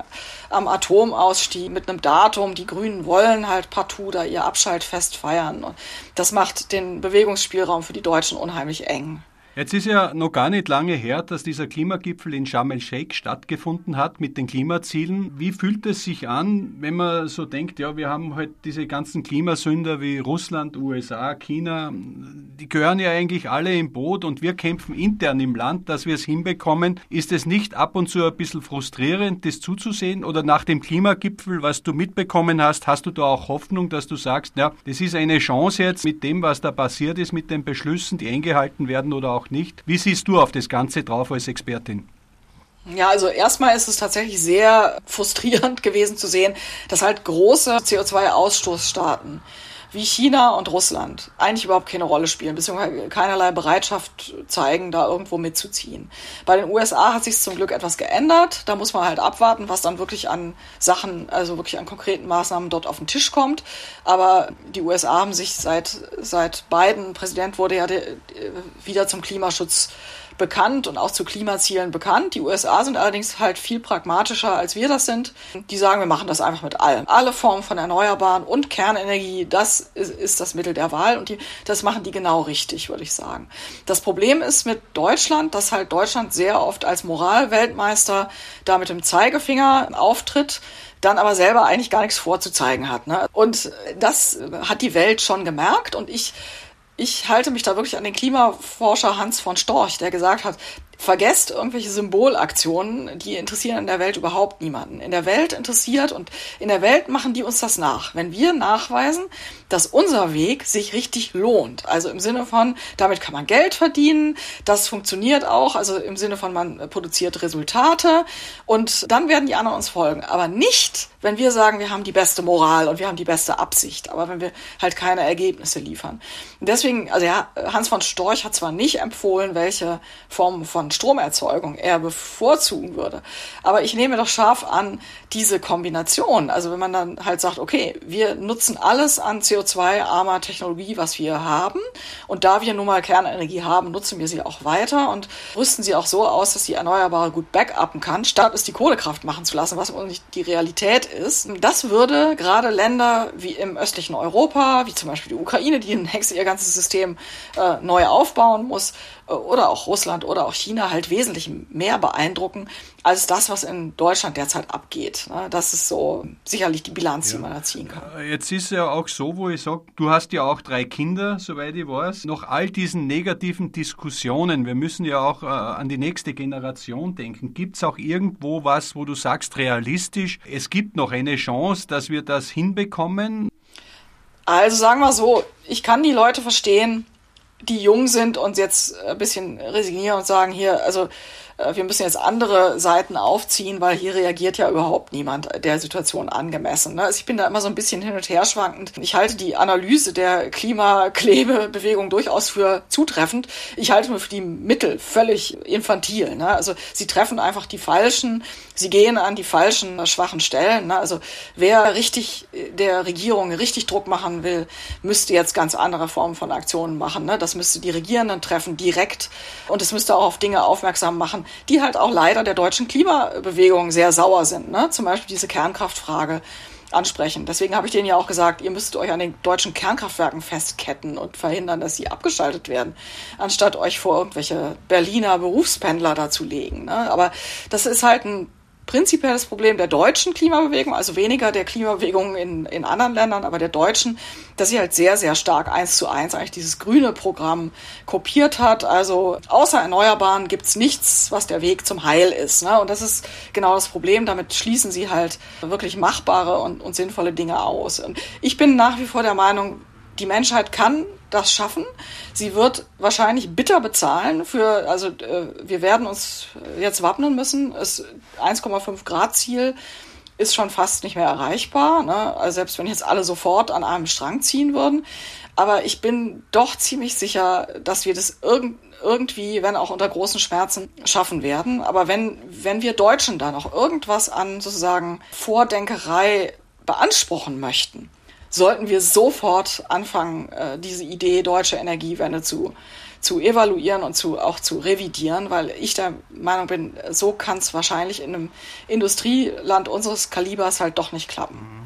am Atomausstieg mit einem Datum. Die Grünen wollen halt partout da ihr Abschaltfest feiern. Und das macht den Bewegungsspielraum für die Deutschen unheimlich eng. Jetzt ist ja noch gar nicht lange her, dass dieser Klimagipfel in Sharm el-Sheikh stattgefunden hat mit den Klimazielen. Wie fühlt es sich an, wenn man so denkt, ja, wir haben halt diese ganzen Klimasünder wie Russland, USA, China, die gehören ja eigentlich alle im Boot und wir kämpfen intern im Land, dass wir es hinbekommen. Ist es nicht ab und zu ein bisschen frustrierend, das zuzusehen? Oder nach dem Klimagipfel, was du mitbekommen hast, hast du da auch Hoffnung, dass du sagst, ja, das ist eine Chance jetzt mit dem, was da passiert ist, mit den Beschlüssen, die eingehalten werden oder auch auch nicht. Wie siehst du auf das Ganze drauf als Expertin? Ja, also erstmal ist es tatsächlich sehr frustrierend gewesen zu sehen, dass halt große CO2-Ausstoßstaaten wie China und Russland eigentlich überhaupt keine Rolle spielen, beziehungsweise keinerlei Bereitschaft zeigen, da irgendwo mitzuziehen. Bei den USA hat sich zum Glück etwas geändert. Da muss man halt abwarten, was dann wirklich an Sachen, also wirklich an konkreten Maßnahmen dort auf den Tisch kommt. Aber die USA haben sich seit, seit Biden Präsident wurde ja wieder zum Klimaschutz bekannt und auch zu Klimazielen bekannt. Die USA sind allerdings halt viel pragmatischer, als wir das sind. Die sagen, wir machen das einfach mit allem. Alle Formen von Erneuerbaren und Kernenergie, das ist, ist das Mittel der Wahl und die, das machen die genau richtig, würde ich sagen. Das Problem ist mit Deutschland, dass halt Deutschland sehr oft als Moralweltmeister da mit dem Zeigefinger auftritt dann aber selber eigentlich gar nichts vorzuzeigen hat. Ne? Und das hat die Welt schon gemerkt und ich ich halte mich da wirklich an den Klimaforscher Hans von Storch, der gesagt hat, vergesst irgendwelche Symbolaktionen, die interessieren in der Welt überhaupt niemanden. In der Welt interessiert und in der Welt machen die uns das nach. Wenn wir nachweisen, dass unser Weg sich richtig lohnt, also im Sinne von, damit kann man Geld verdienen, das funktioniert auch, also im Sinne von, man produziert Resultate und dann werden die anderen uns folgen. Aber nicht, wenn wir sagen, wir haben die beste Moral und wir haben die beste Absicht, aber wenn wir halt keine Ergebnisse liefern. Und deswegen, also ja, Hans von Storch hat zwar nicht empfohlen, welche Formen von Stromerzeugung er bevorzugen würde. Aber ich nehme doch scharf an, diese Kombination, also wenn man dann halt sagt, okay, wir nutzen alles an CO2-armer Technologie, was wir haben, und da wir nun mal Kernenergie haben, nutzen wir sie auch weiter und rüsten sie auch so aus, dass sie Erneuerbare gut backuppen kann, statt es die Kohlekraft machen zu lassen, was nicht die Realität ist. Das würde gerade Länder wie im östlichen Europa, wie zum Beispiel die Ukraine, die längst ihr ganzes System äh, neu aufbauen muss, oder auch Russland oder auch China halt wesentlich mehr beeindrucken als das, was in Deutschland derzeit abgeht. Ne? Das ist so sicherlich die Bilanz, ja. die man da ziehen kann. Äh, jetzt ist ja auch so, wo ich sage, du hast ja auch drei Kinder, soweit ich weiß. Nach all diesen negativen Diskussionen, wir müssen ja auch äh, an die nächste Generation denken. Gibt es auch irgendwo was, wo du sagst, realistisch, es gibt noch eine Chance, dass wir das hinbekommen? Also sagen wir so, ich kann die Leute verstehen, die jung sind und jetzt ein bisschen resignieren und sagen, hier, also wir müssen jetzt andere Seiten aufziehen, weil hier reagiert ja überhaupt niemand der Situation angemessen. Ne? Also ich bin da immer so ein bisschen hin und her schwankend. Ich halte die Analyse der Klimaklebebewegung durchaus für zutreffend. Ich halte nur für die Mittel völlig infantil. Ne? Also sie treffen einfach die falschen, sie gehen an die falschen schwachen Stellen. Ne? Also wer richtig der Regierung richtig Druck machen will, müsste jetzt ganz andere Formen von Aktionen machen. Das müsste die Regierenden treffen direkt und es müsste auch auf Dinge aufmerksam machen, die halt auch leider der deutschen Klimabewegung sehr sauer sind. Ne? Zum Beispiel diese Kernkraftfrage ansprechen. Deswegen habe ich denen ja auch gesagt, ihr müsst euch an den deutschen Kernkraftwerken festketten und verhindern, dass sie abgeschaltet werden, anstatt euch vor irgendwelche Berliner Berufspendler dazu legen. Ne? Aber das ist halt ein prinzipielles Problem der deutschen Klimabewegung, also weniger der Klimabewegung in, in anderen Ländern, aber der deutschen, dass sie halt sehr, sehr stark eins zu eins eigentlich dieses grüne Programm kopiert hat. Also außer Erneuerbaren gibt's nichts, was der Weg zum Heil ist. Ne? Und das ist genau das Problem. Damit schließen sie halt wirklich machbare und, und sinnvolle Dinge aus. Und ich bin nach wie vor der Meinung, die Menschheit kann das schaffen. Sie wird wahrscheinlich bitter bezahlen für, also äh, wir werden uns jetzt wappnen müssen. Das 1,5 Grad Ziel ist schon fast nicht mehr erreichbar. Ne? Also selbst wenn jetzt alle sofort an einem Strang ziehen würden. Aber ich bin doch ziemlich sicher, dass wir das irg irgendwie, wenn auch unter großen Schmerzen, schaffen werden. Aber wenn, wenn wir Deutschen da noch irgendwas an sozusagen Vordenkerei beanspruchen möchten, sollten wir sofort anfangen, äh, diese Idee deutsche Energiewende zu, zu evaluieren und zu, auch zu revidieren, weil ich der Meinung bin, so kann es wahrscheinlich in einem Industrieland unseres Kalibers halt doch nicht klappen.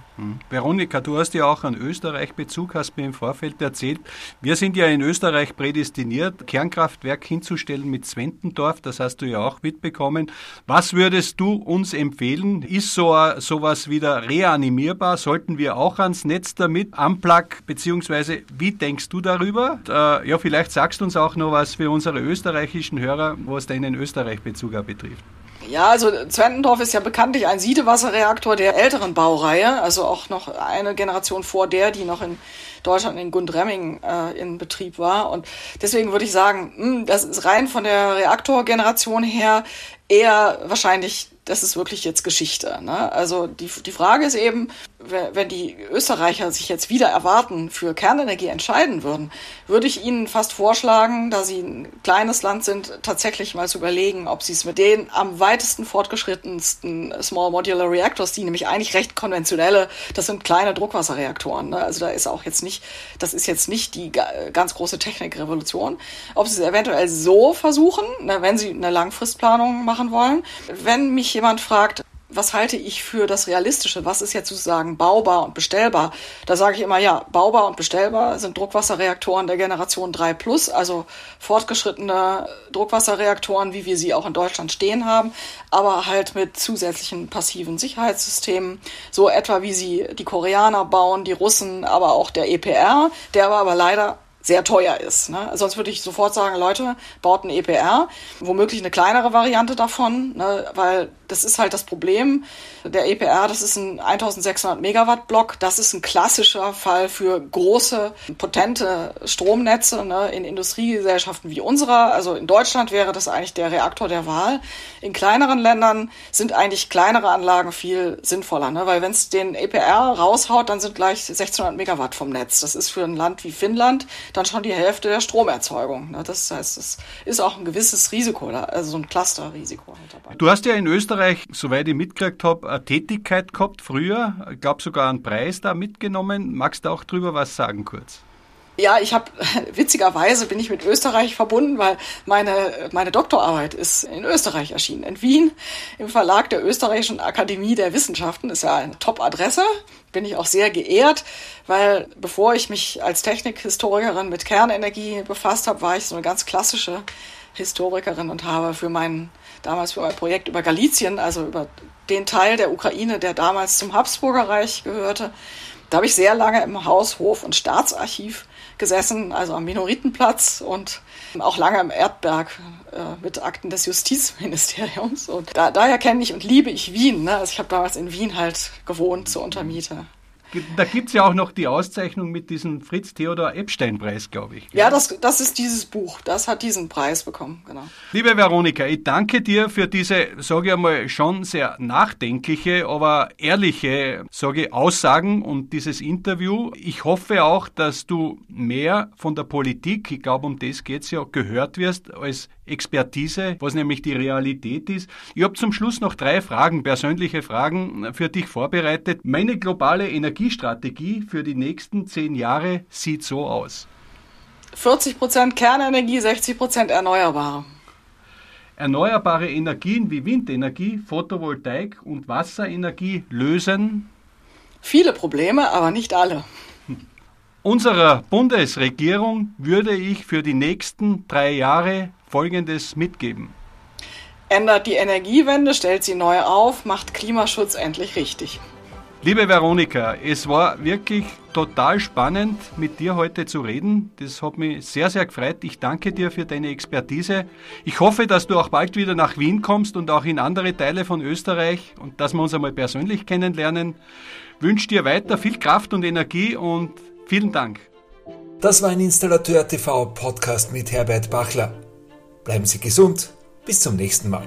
Veronika, du hast ja auch einen Österreich-Bezug, hast mir im Vorfeld erzählt. Wir sind ja in Österreich prädestiniert, Kernkraftwerk hinzustellen mit Zwentendorf, das hast du ja auch mitbekommen. Was würdest du uns empfehlen? Ist so sowas wieder reanimierbar? Sollten wir auch ans Netz damit? Unplug, beziehungsweise wie denkst du darüber? Äh, ja, vielleicht sagst du uns auch noch was für unsere österreichischen Hörer, was deinen Österreich-Bezug betrifft. Ja, also Zwentendorf ist ja bekanntlich ein Siedewasserreaktor der älteren Baureihe, also auch noch eine Generation vor der, die noch in Deutschland in Gundremming äh, in Betrieb war. Und deswegen würde ich sagen, mh, hm, das ist rein von der Reaktorgeneration her eher wahrscheinlich das ist wirklich jetzt Geschichte. Ne? Also die, die Frage ist eben, wenn die Österreicher sich jetzt wieder erwarten, für Kernenergie entscheiden würden, würde ich ihnen fast vorschlagen, da sie ein kleines Land sind, tatsächlich mal zu überlegen, ob sie es mit den am weitesten fortgeschrittensten Small Modular Reactors, die nämlich eigentlich recht konventionelle, das sind kleine Druckwasserreaktoren. Ne? Also da ist auch jetzt nicht, das ist jetzt nicht die ganz große Technikrevolution, ob sie es eventuell so versuchen, ne, wenn sie eine Langfristplanung machen wollen. Wenn mich jemand fragt, was halte ich für das Realistische? Was ist jetzt sozusagen baubar und bestellbar? Da sage ich immer, ja, baubar und bestellbar sind Druckwasserreaktoren der Generation 3 Plus, also fortgeschrittene Druckwasserreaktoren, wie wir sie auch in Deutschland stehen haben, aber halt mit zusätzlichen passiven Sicherheitssystemen, so etwa wie sie die Koreaner bauen, die Russen, aber auch der EPR, der aber, aber leider sehr teuer ist. Ne? Sonst würde ich sofort sagen, Leute, baut ein EPR, womöglich eine kleinere Variante davon, ne? weil das ist halt das Problem. Der EPR, das ist ein 1600 Megawatt Block. Das ist ein klassischer Fall für große, potente Stromnetze ne? in Industriegesellschaften wie unserer. Also in Deutschland wäre das eigentlich der Reaktor der Wahl. In kleineren Ländern sind eigentlich kleinere Anlagen viel sinnvoller, ne? weil wenn es den EPR raushaut, dann sind gleich 1600 Megawatt vom Netz. Das ist für ein Land wie Finnland dann schon die Hälfte der Stromerzeugung. Ne? Das heißt, es ist auch ein gewisses Risiko, also so ein Clusterrisiko halt dabei. Du hast ja in Österreich, soweit ich mitgekriegt habe, eine Tätigkeit gehabt früher. Ich glaube sogar einen Preis da mitgenommen. Magst du auch drüber was sagen kurz? Ja, ich habe witzigerweise bin ich mit Österreich verbunden, weil meine meine Doktorarbeit ist in Österreich erschienen, in Wien im Verlag der Österreichischen Akademie der Wissenschaften. Ist ja eine Top-Adresse. Bin ich auch sehr geehrt, weil bevor ich mich als Technikhistorikerin mit Kernenergie befasst habe, war ich so eine ganz klassische Historikerin und habe für mein damals für mein Projekt über Galizien, also über den Teil der Ukraine, der damals zum Habsburger Reich gehörte, da habe ich sehr lange im Haus, Hof und Staatsarchiv gesessen, also am Minoritenplatz und auch lange im Erdberg äh, mit Akten des Justizministeriums. Und da, daher kenne ich und liebe ich Wien. Ne? Also ich habe damals in Wien halt gewohnt zur Untermiete. Da gibt es ja auch noch die Auszeichnung mit diesem Fritz Theodor Epstein-Preis, glaube ich. Gell? Ja, das, das ist dieses Buch. Das hat diesen Preis bekommen, genau. Liebe Veronika, ich danke dir für diese, sage ich einmal, schon sehr nachdenkliche, aber ehrliche, sage ich, Aussagen und dieses Interview. Ich hoffe auch, dass du mehr von der Politik, ich glaube, um das geht es ja, gehört wirst als Expertise, was nämlich die Realität ist. Ich habe zum Schluss noch drei Fragen, persönliche Fragen für dich vorbereitet. Meine globale Energiestrategie für die nächsten zehn Jahre sieht so aus. 40 Prozent Kernenergie, 60 Prozent Erneuerbare. Erneuerbare Energien wie Windenergie, Photovoltaik und Wasserenergie lösen viele Probleme, aber nicht alle. Unserer Bundesregierung würde ich für die nächsten drei Jahre Folgendes mitgeben. Ändert die Energiewende, stellt sie neu auf, macht Klimaschutz endlich richtig. Liebe Veronika, es war wirklich total spannend, mit dir heute zu reden. Das hat mich sehr, sehr gefreut. Ich danke dir für deine Expertise. Ich hoffe, dass du auch bald wieder nach Wien kommst und auch in andere Teile von Österreich und dass wir uns einmal persönlich kennenlernen. Ich wünsche dir weiter viel Kraft und Energie und vielen Dank. Das war ein Installateur TV Podcast mit Herbert Bachler. Bleiben Sie gesund. Bis zum nächsten Mal.